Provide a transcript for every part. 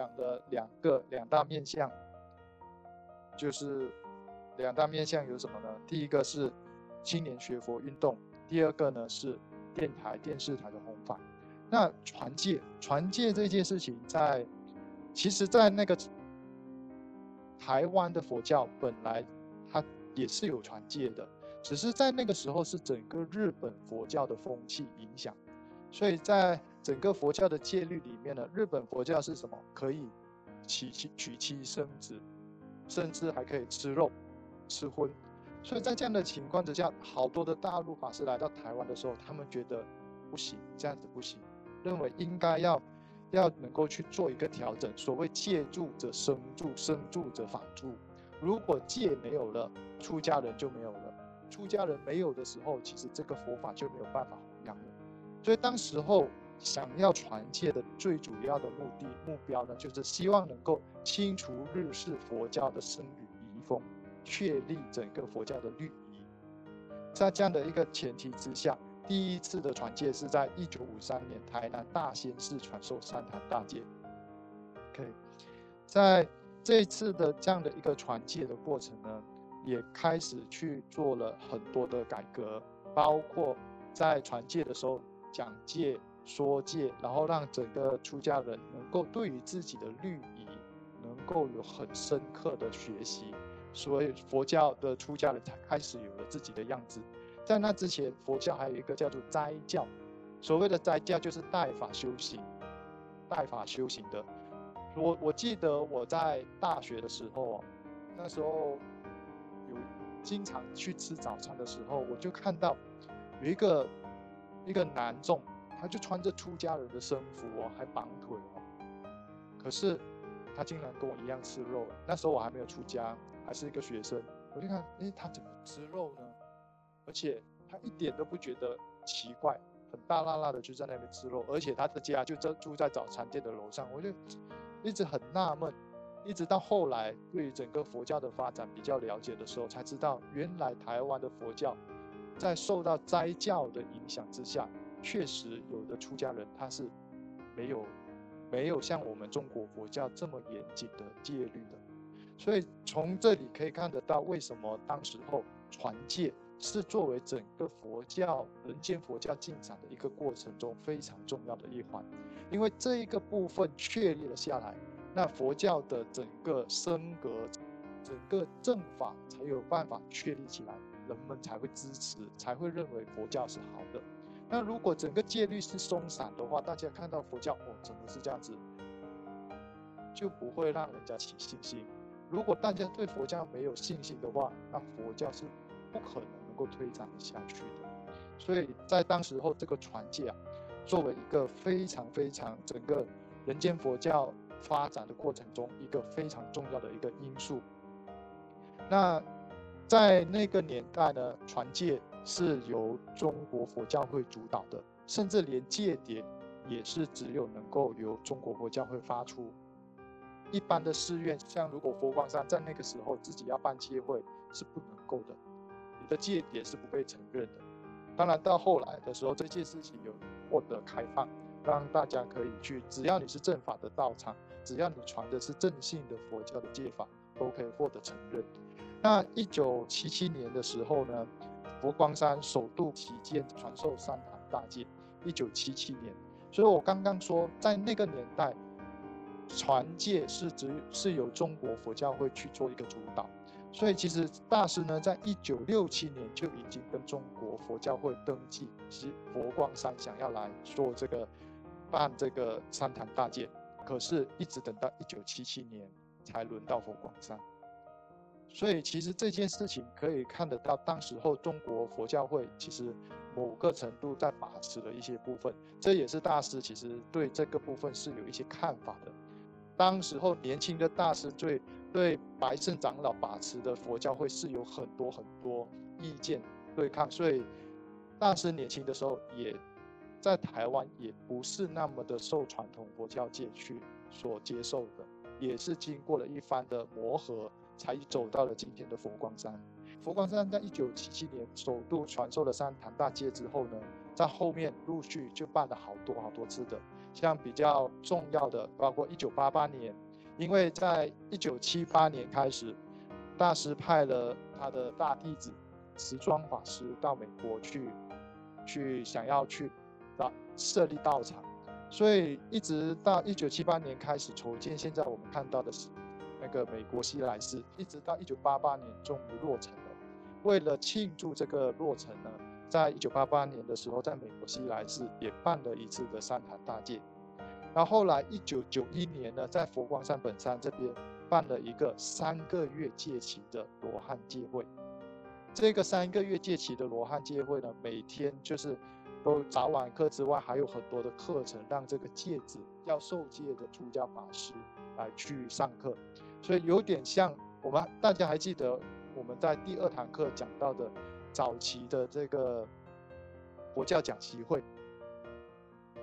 讲的两个两大面向，就是两大面向有什么呢？第一个是青年学佛运动，第二个呢是电台电视台的弘法。那传戒传戒这件事情，在其实，在那个台湾的佛教本来它也是有传戒的，只是在那个时候是整个日本佛教的风气影响，所以在。整个佛教的戒律里面呢，日本佛教是什么？可以娶妻、娶妻生子，甚至还可以吃肉、吃荤。所以在这样的情况之下，好多的大陆法师来到台湾的时候，他们觉得不行，这样子不行，认为应该要要能够去做一个调整。所谓戒住则生住，生住则法住。如果戒没有了，出家人就没有了。出家人没有的时候，其实这个佛法就没有办法弘扬了。所以当时候。想要传戒的最主要的目的目标呢，就是希望能够清除日式佛教的僧侣遗风，确立整个佛教的律仪。在这样的一个前提之下，第一次的传戒是在一九五三年台南大仙寺传授三坛大戒。OK，在这次的这样的一个传戒的过程呢，也开始去做了很多的改革，包括在传戒的时候讲戒。说戒，然后让整个出家人能够对于自己的律仪能够有很深刻的学习，所以佛教的出家人才开始有了自己的样子。在那之前，佛教还有一个叫做斋教，所谓的斋教就是代法修行，代法修行的。我我记得我在大学的时候，那时候有经常去吃早餐的时候，我就看到有一个一个男众。他就穿着出家人的僧服哦，还绑腿哦。可是他竟然跟我一样吃肉。那时候我还没有出家，还是一个学生。我就看，哎，他怎么吃肉呢？而且他一点都不觉得奇怪，很大辣辣的就在那边吃肉。而且他的家就在住在早餐店的楼上，我就 一直很纳闷。一直到后来对于整个佛教的发展比较了解的时候，才知道原来台湾的佛教在受到斋教的影响之下。确实，有的出家人他是没有没有像我们中国佛教这么严谨的戒律的，所以从这里可以看得到，为什么当时候传戒是作为整个佛教人间佛教进展的一个过程中非常重要的一环，因为这一个部分确立了下来，那佛教的整个僧格、整个正法才有办法确立起来，人们才会支持，才会认为佛教是好的。那如果整个戒律是松散的话，大家看到佛教哦，怎么是这样子，就不会让人家起信心。如果大家对佛教没有信心的话，那佛教是不可能能够推展下去的。所以在当时候这个传戒啊，作为一个非常非常整个人间佛教发展的过程中一个非常重要的一个因素。那在那个年代呢，传戒。是由中国佛教会主导的，甚至连戒牒也是只有能够由中国佛教会发出。一般的寺院，像如果佛光山在那个时候自己要办戒会是不能够的，你的戒牒是不被承认的。当然到后来的时候，这件事情有获得开放，让大家可以去，只要你是正法的道场，只要你传的是正信的佛教的戒法，都可以获得承认。那一九七七年的时候呢？佛光山首度起建传授三坛大戒，一九七七年。所以我刚刚说，在那个年代，传戒是只是由中国佛教会去做一个主导。所以其实大师呢，在一九六七年就已经跟中国佛教会登记，是佛光山想要来做这个办这个三坛大戒，可是一直等到一九七七年才轮到佛光山。所以其实这件事情可以看得到，当时候中国佛教会其实某个程度在把持了一些部分，这也是大师其实对这个部分是有一些看法的。当时候年轻的大师对对白胜长老把持的佛教会是有很多很多意见对抗，所以大师年轻的时候也在台湾也不是那么的受传统佛教界去所接受的，也是经过了一番的磨合。才走到了今天的佛光山。佛光山在一九七七年首度传授了三坛大戒之后呢，在后面陆续就办了好多好多次的，像比较重要的，包括一九八八年，因为在一九七八年开始，大师派了他的大弟子慈庄法师到美国去，去想要去啊设立道场，所以一直到一九七八年开始筹建，现在我们看到的是那个美国西来寺，一直到一九八八年终于落成了。为了庆祝这个落成呢。在一九八八年的时候，在美国西来寺也办了一次的三坛大戒，然后后来一九九一年呢，在佛光山本山这边办了一个三个月戒期的罗汉戒会。这个三个月戒期的罗汉戒会呢，每天就是都早晚课之外，还有很多的课程，让这个戒子要受戒的出家法师来去上课，所以有点像我们大家还记得我们在第二堂课讲到的。早期的这个佛教讲习会，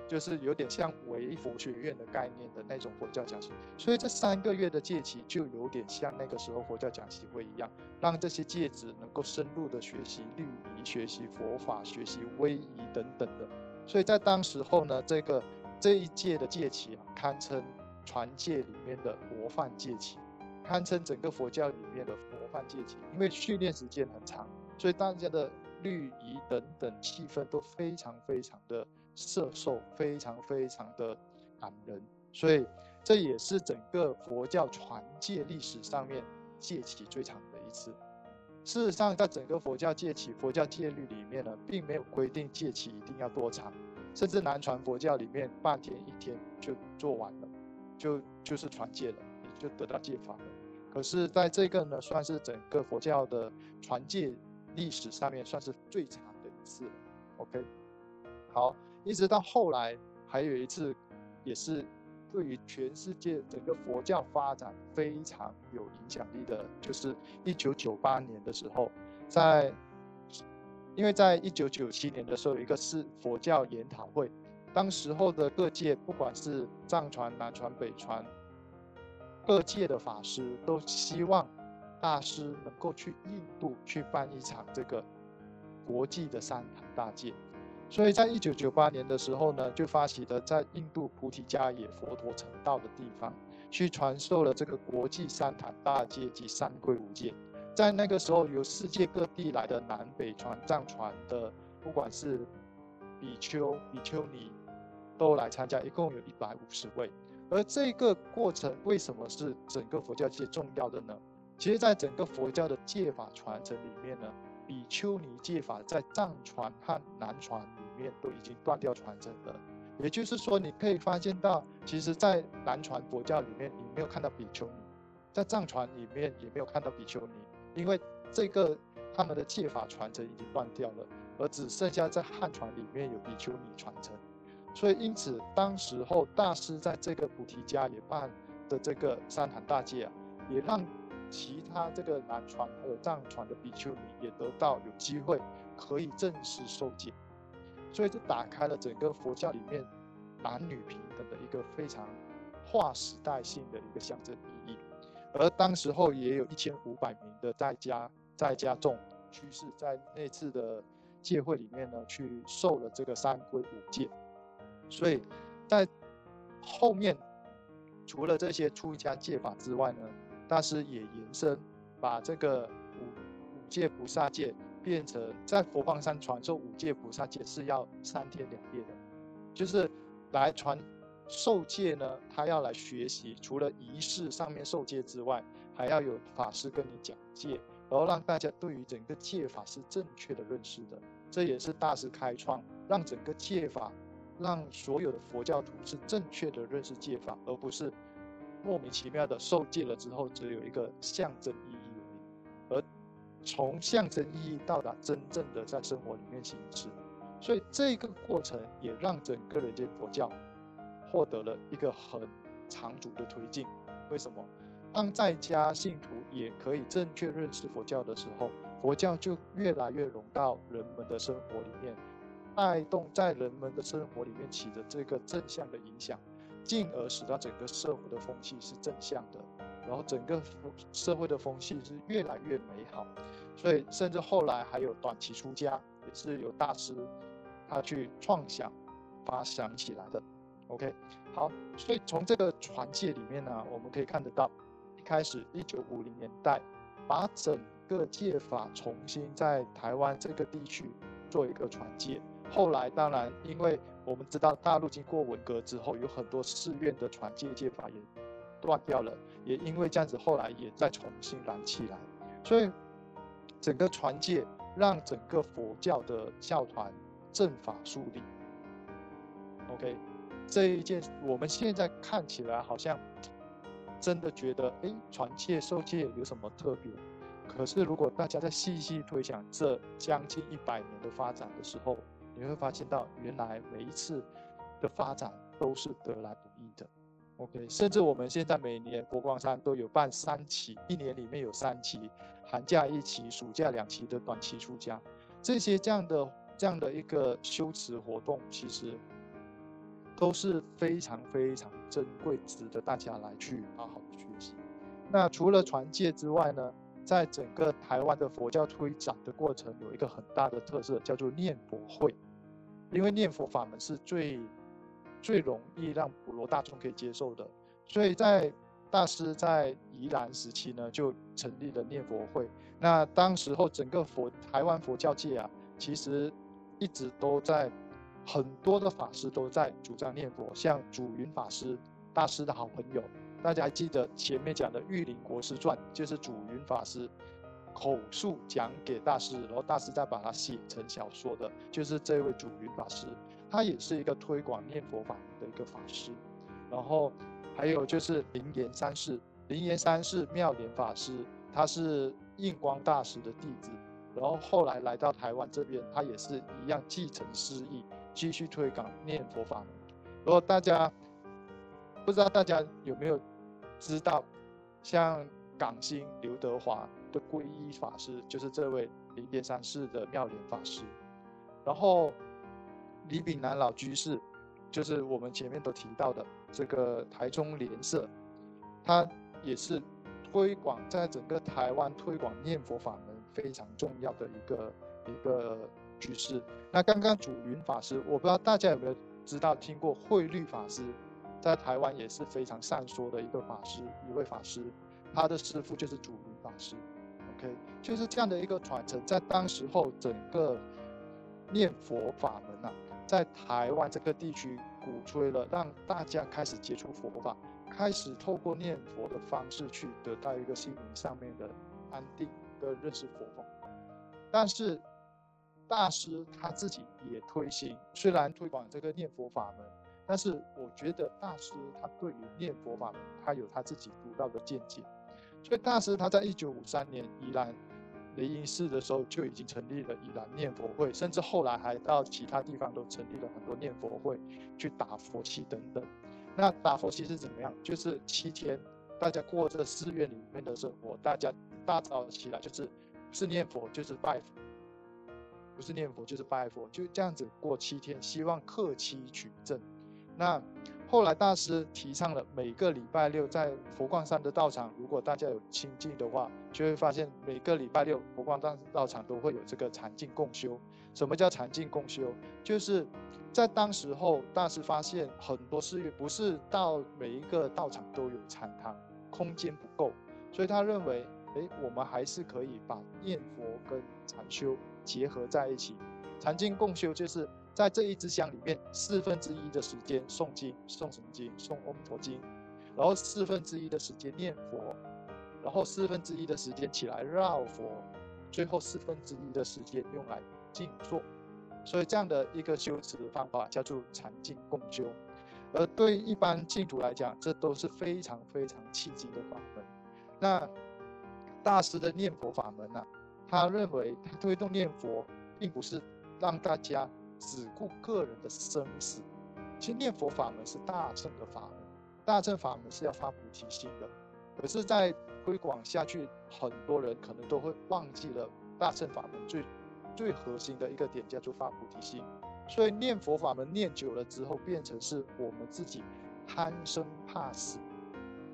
就是有点像唯佛学院的概念的那种佛教讲习，所以这三个月的戒期就有点像那个时候佛教讲习会一样，让这些戒子能够深入的学习律仪、学习佛法、学习威仪等等的。所以在当时候呢，这个这一届的戒期啊，堪称传戒里面的模范戒期，堪称整个佛教里面的模范戒期，因为训练时间很长。所以大家的律仪等等气氛都非常非常的摄受，非常非常的感人。所以这也是整个佛教传戒历史上面戒期最长的一次。事实上，在整个佛教戒期、佛教戒律里面呢，并没有规定戒期一定要多长，甚至南传佛教里面半天一天就做完了，就就是传戒了，就得到戒法了。可是在这个呢，算是整个佛教的传戒。历史上面算是最长的一次了，OK，好，一直到后来还有一次，也是对于全世界整个佛教发展非常有影响力的，就是一九九八年的时候，在，因为在一九九七年的时候，有一个是佛教研讨会，当时候的各界，不管是藏传、南传、北传，各界的法师都希望。大师能够去印度去办一场这个国际的三坛大戒，所以在一九九八年的时候呢，就发起了在印度菩提迦耶佛陀成道的地方，去传授了这个国际三坛大戒及三归五戒。在那个时候，由世界各地来的南北传、藏传的，不管是比丘、比丘尼，都来参加，一共有一百五十位。而这个过程为什么是整个佛教界重要的呢？其实，在整个佛教的戒法传承里面呢，比丘尼戒法在藏传和南传里面都已经断掉传承了。也就是说，你可以发现到，其实，在南传佛教里面，你没有看到比丘尼；在藏传里面也没有看到比丘尼，因为这个他们的戒法传承已经断掉了，而只剩下在汉传里面有比丘尼传承。所以，因此，当时候大师在这个菩提迦也办的这个三坛大戒啊，也让。其他这个南传还有藏传的比丘尼也得到有机会可以正式受戒，所以这打开了整个佛教里面男女平等的一个非常划时代性的一个象征意义。而当时候也有一千五百名的在家在家众居士在那次的戒会里面呢去受了这个三规五戒，所以在后面除了这些出家戒法之外呢。大师也延伸，把这个五五戒菩萨戒变成在佛光山传授五戒菩萨戒是要三天两夜的，就是来传受戒呢，他要来学习，除了仪式上面受戒之外，还要有法师跟你讲戒，然后让大家对于整个戒法是正确的认识的。这也是大师开创，让整个戒法，让所有的佛教徒是正确的认识戒法，而不是。莫名其妙的受戒了之后，只有一个象征意义而已，而从象征意义到达真正的在生活里面行持，所以这个过程也让整个人间佛教获得了一个很长足的推进。为什么？当在家信徒也可以正确认识佛教的时候，佛教就越来越融到人们的生活里面，带动在人们的生活里面起着这个正向的影响。进而使到整个社会的风气是正向的，然后整个社会的风气是越来越美好，所以甚至后来还有短期出家，也是有大师他去创想发想起来的。OK，好，所以从这个传戒里面呢，我们可以看得到，一开始一九五零年代，把整个戒法重新在台湾这个地区做一个传戒。后来当然，因为我们知道大陆经过文革之后，有很多寺院的传戒戒法也断掉了，也因为这样子，后来也再重新燃起来。所以整个传戒让整个佛教的教团正法树立。OK。这一件，我们现在看起来好像真的觉得，哎，传戒受戒有什么特别？可是如果大家在细细推想这将近一百年的发展的时候，你会发现到，原来每一次的发展都是得来不易的。OK，甚至我们现在每年佛光山都有办三期，一年里面有三期，寒假一期，暑假两期的短期出家，这些这样的这样的一个修持活动，其实。都是非常非常珍贵，值得大家来去好好的学习。那除了传戒之外呢，在整个台湾的佛教推展的过程，有一个很大的特色，叫做念佛会。因为念佛法门是最最容易让普罗大众可以接受的，所以在大师在宜兰时期呢，就成立了念佛会。那当时候整个佛台湾佛教界啊，其实一直都在。很多的法师都在主张念佛，像祖云法师大师的好朋友，大家还记得前面讲的《玉林国师传》，就是祖云法师口述讲给大师，然后大师再把它写成小说的，就是这位祖云法师，他也是一个推广念佛法的一个法师。然后还有就是灵岩三世，灵岩三世妙莲法师，他是印光大师的弟子，然后后来来到台湾这边，他也是一样继承师艺。继续推广念佛法门。如果大家不知道，大家有没有知道，像港星刘德华的皈依法师，就是这位灵岩山寺的妙莲法师。然后李炳南老居士，就是我们前面都提到的这个台中莲社，他也是推广在整个台湾推广念佛法门非常重要的一个一个。居士，那刚刚祖云法师，我不知道大家有没有知道听过慧律法师，在台湾也是非常善说的一个法师，一位法师，他的师父就是祖云法师。OK，就是这样的一个传承，在当时候整个念佛法门啊，在台湾这个地区鼓吹了，让大家开始接触佛法，开始透过念佛的方式去得到一个心灵上面的安定跟认识佛法，但是。大师他自己也推行，虽然推广这个念佛法门，但是我觉得大师他对于念佛法门，他有他自己独到的见解。所以大师他在一九五三年宜兰雷音寺的时候就已经成立了宜兰念佛会，甚至后来还到其他地方都成立了很多念佛会，去打佛七等等。那打佛七是怎么样？就是七天，大家过这寺院里面的生活，大家大早起来就是不是念佛就是拜佛。不是念佛就是拜佛，就这样子过七天，希望克期取证。那后来大师提倡了每个礼拜六在佛光山的道场，如果大家有亲近的话，就会发现每个礼拜六佛光山道场都会有这个禅境共修。什么叫禅境共修？就是在当时候，大师发现很多寺院不是到每一个道场都有禅堂，空间不够，所以他认为，哎，我们还是可以把念佛跟禅修。结合在一起，禅经共修就是在这一支香里面，四分之一的时间诵经、诵什么经？诵《阿弥陀经》，然后四分之一的时间念佛，然后四分之一的时间起来绕佛，最后四分之一的时间用来静坐。所以这样的一个修持方法叫做禅静共修。而对一般净土来讲，这都是非常非常契机的法门。那大师的念佛法门呢？他认为，他推动念佛，并不是让大家只顾个人的生死。其实念佛法门是大乘的法门，大乘法门是要发菩提心的。可是，在推广下去，很多人可能都会忘记了大乘法门最最核心的一个点，叫做发菩提心。所以念佛法门念久了之后，变成是我们自己贪生怕死，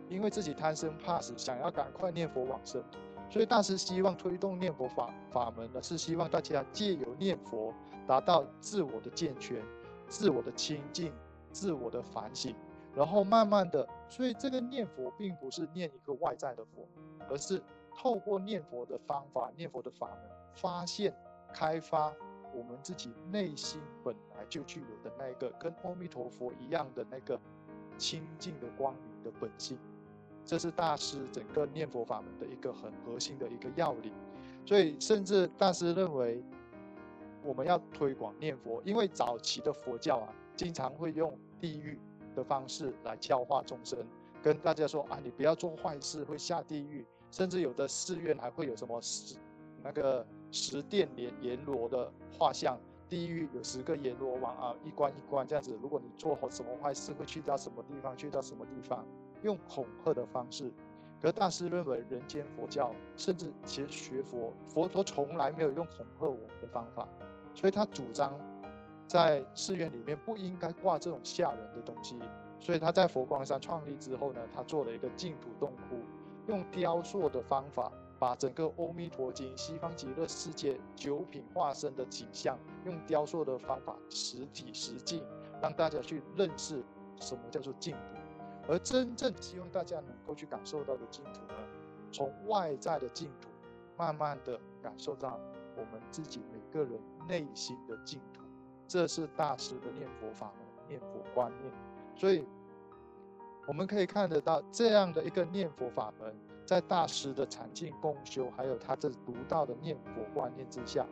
因为自己贪生怕死，想要赶快念佛往生。所以大师希望推动念佛法法门呢，是希望大家借念佛达到自我的健全、自我的清净，自我的反省，然后慢慢的，所以这个念佛并不是念一个外在的佛，而是透过念佛的方法、念佛的法门，发现、开发我们自己内心本来就具有的那个跟阿弥陀佛一样的那个清净的光明的本性。这是大师整个念佛法门的一个很核心的一个要领。所以，甚至大师认为。我们要推广念佛，因为早期的佛教啊，经常会用地狱的方式来教化众生，跟大家说啊，你不要做坏事，会下地狱。甚至有的寺院还会有什么十那个十殿阎阎罗的画像，地狱有十个阎罗王啊，一关一关这样子。如果你做好什么坏事，会去到什么地方，去到什么地方，用恐吓的方式。可大师认为，人间佛教，甚至其实学佛，佛陀从来没有用恐吓我们的方法。所以他主张，在寺院里面不应该挂这种吓人的东西。所以他在佛光山创立之后呢，他做了一个净土洞窟，用雕塑的方法，把整个《阿弥陀经》西方极乐世界九品化身的景象，用雕塑的方法，实体实境，让大家去认识什么叫做净土。而真正希望大家能够去感受到的净土呢，从外在的净土，慢慢的感受到。我们自己每个人内心的净土，这是大师的念佛法门、念佛观念。所以我们可以看得到这样的一个念佛法门，在大师的禅净共修，还有他这独到的念佛观念之下，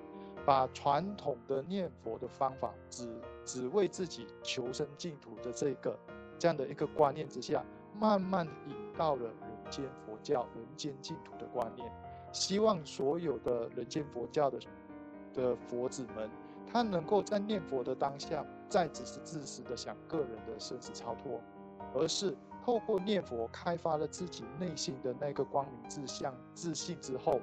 把传统的念佛的方法，只只为自己求生净土的这个这样的一个观念之下，慢慢引到了人间佛教、人间净土的观念。希望所有的人间佛教的的佛子们，他能够在念佛的当下，再只是自私的想个人的生死超脱，而是透过念佛开发了自己内心的那个光明自相自信之后，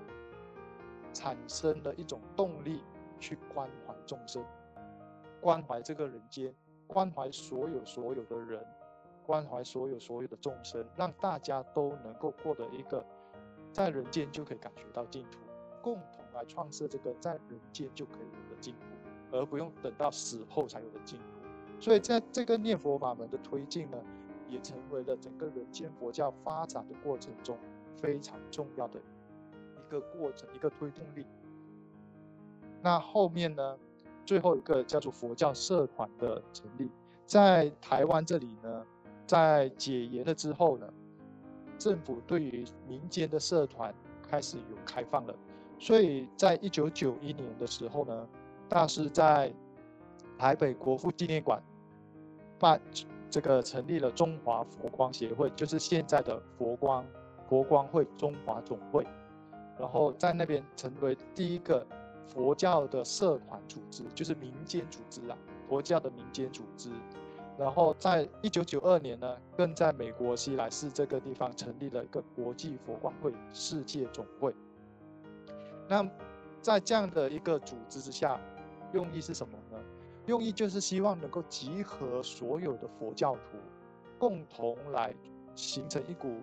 产生了一种动力去关怀众生，关怀这个人间，关怀所有所有的人，关怀所有所有的众生，让大家都能够获得一个。在人间就可以感觉到净土，共同来创设这个在人间就可以有的净土，而不用等到死后才有的净土。所以在这个念佛法门的推进呢，也成为了整个人间佛教发展的过程中非常重要的一个过程，一个推动力。那后面呢，最后一个叫做佛教社团的成立，在台湾这里呢，在解严了之后呢。政府对于民间的社团开始有开放了，所以在一九九一年的时候呢，大师在台北国父纪念馆办这个成立了中华佛光协会，就是现在的佛光佛光会中华总会，然后在那边成为第一个佛教的社团组织，就是民间组织啊，佛教的民间组织。然后在一九九二年呢，更在美国西来市这个地方成立了一个国际佛光会世界总会。那在这样的一个组织之下，用意是什么呢？用意就是希望能够集合所有的佛教徒，共同来形成一股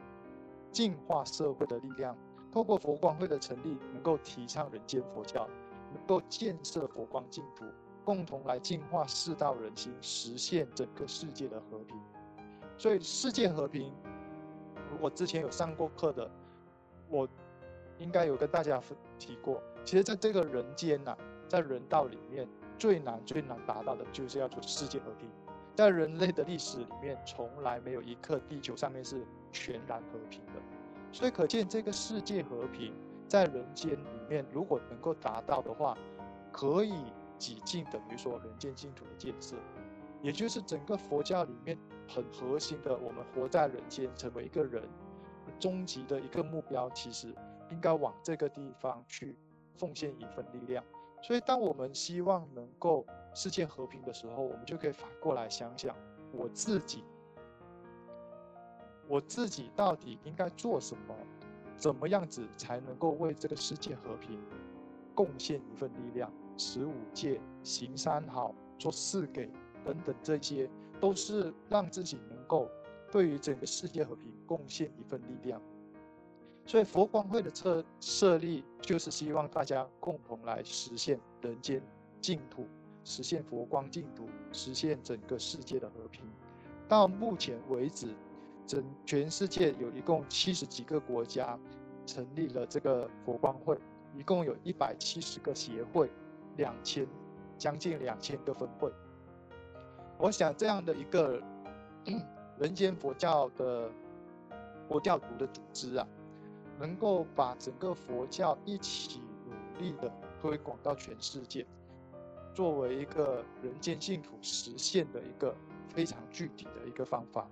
净化社会的力量。透过佛光会的成立，能够提倡人间佛教，能够建设佛光净土。共同来净化世道人心，实现整个世界的和平。所以，世界和平，如果之前有上过课的，我应该有跟大家提过。其实，在这个人间呐，在人道里面，最难最难达到的就是要做世界和平。在人类的历史里面，从来没有一刻地球上面是全然和平的。所以，可见这个世界和平在人间里面，如果能够达到的话，可以。几近等于说人间净土的建设，也就是整个佛教里面很核心的，我们活在人间，成为一个人，终极的一个目标，其实应该往这个地方去奉献一份力量。所以，当我们希望能够世界和平的时候，我们就可以反过来想想，我自己，我自己到底应该做什么，怎么样子才能够为这个世界和平贡献一份力量？十五戒、行三好、做四给等等，这些都是让自己能够对于整个世界和平贡献一份力量。所以佛光会的设设立，就是希望大家共同来实现人间净土，实现佛光净土，实现整个世界的和平。到目前为止，整全世界有一共七十几个国家成立了这个佛光会，一共有一百七十个协会，两千将近两千个分会。我想这样的一个人间佛教的佛教徒的组织啊，能够把整个佛教一起努力的推广到全世界，作为一个人间净土实现的一个非常具体的一个方法。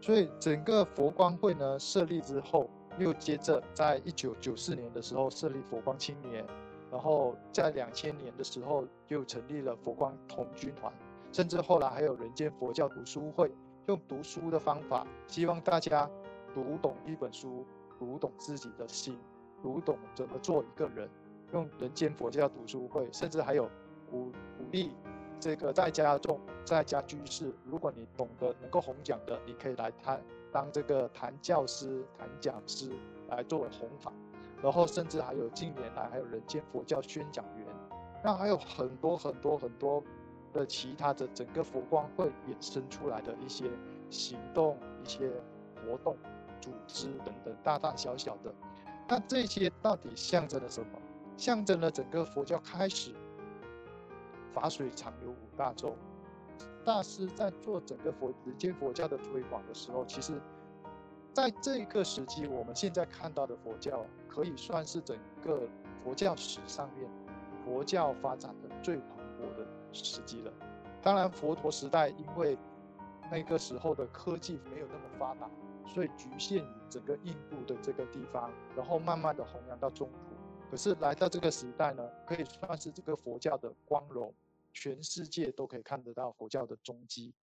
所以整个佛光会呢设立之后，又接着在一九九四年的时候设立佛光青年，然后在两千年的时候就成立了佛光同军团。甚至后来还有人间佛教读书会，用读书的方法，希望大家读懂一本书，读懂自己的心，读懂怎么做一个人。用人间佛教读书会，甚至还有鼓鼓励这个在家众、在家居士，如果你懂得能够弘讲的，你可以来谈当这个谈教师、谈讲师来作为弘法。然后甚至还有近年来还有人间佛教宣讲员，那还有很多很多很多。的其他的整个佛光会衍生出来的一些行动、一些活动、组织等等，大大小小的，那这些到底象征了什么？象征了整个佛教开始法水长流五大洲。大师在做整个佛人间佛教的推广的时候，其实在这个时期，我们现在看到的佛教可以算是整个佛教史上面佛教发展的最蓬勃的。时机了，当然佛陀时代因为那个时候的科技没有那么发达，所以局限于整个印度的这个地方，然后慢慢的弘扬到中土。可是来到这个时代呢，可以算是这个佛教的光荣，全世界都可以看得到佛教的踪迹。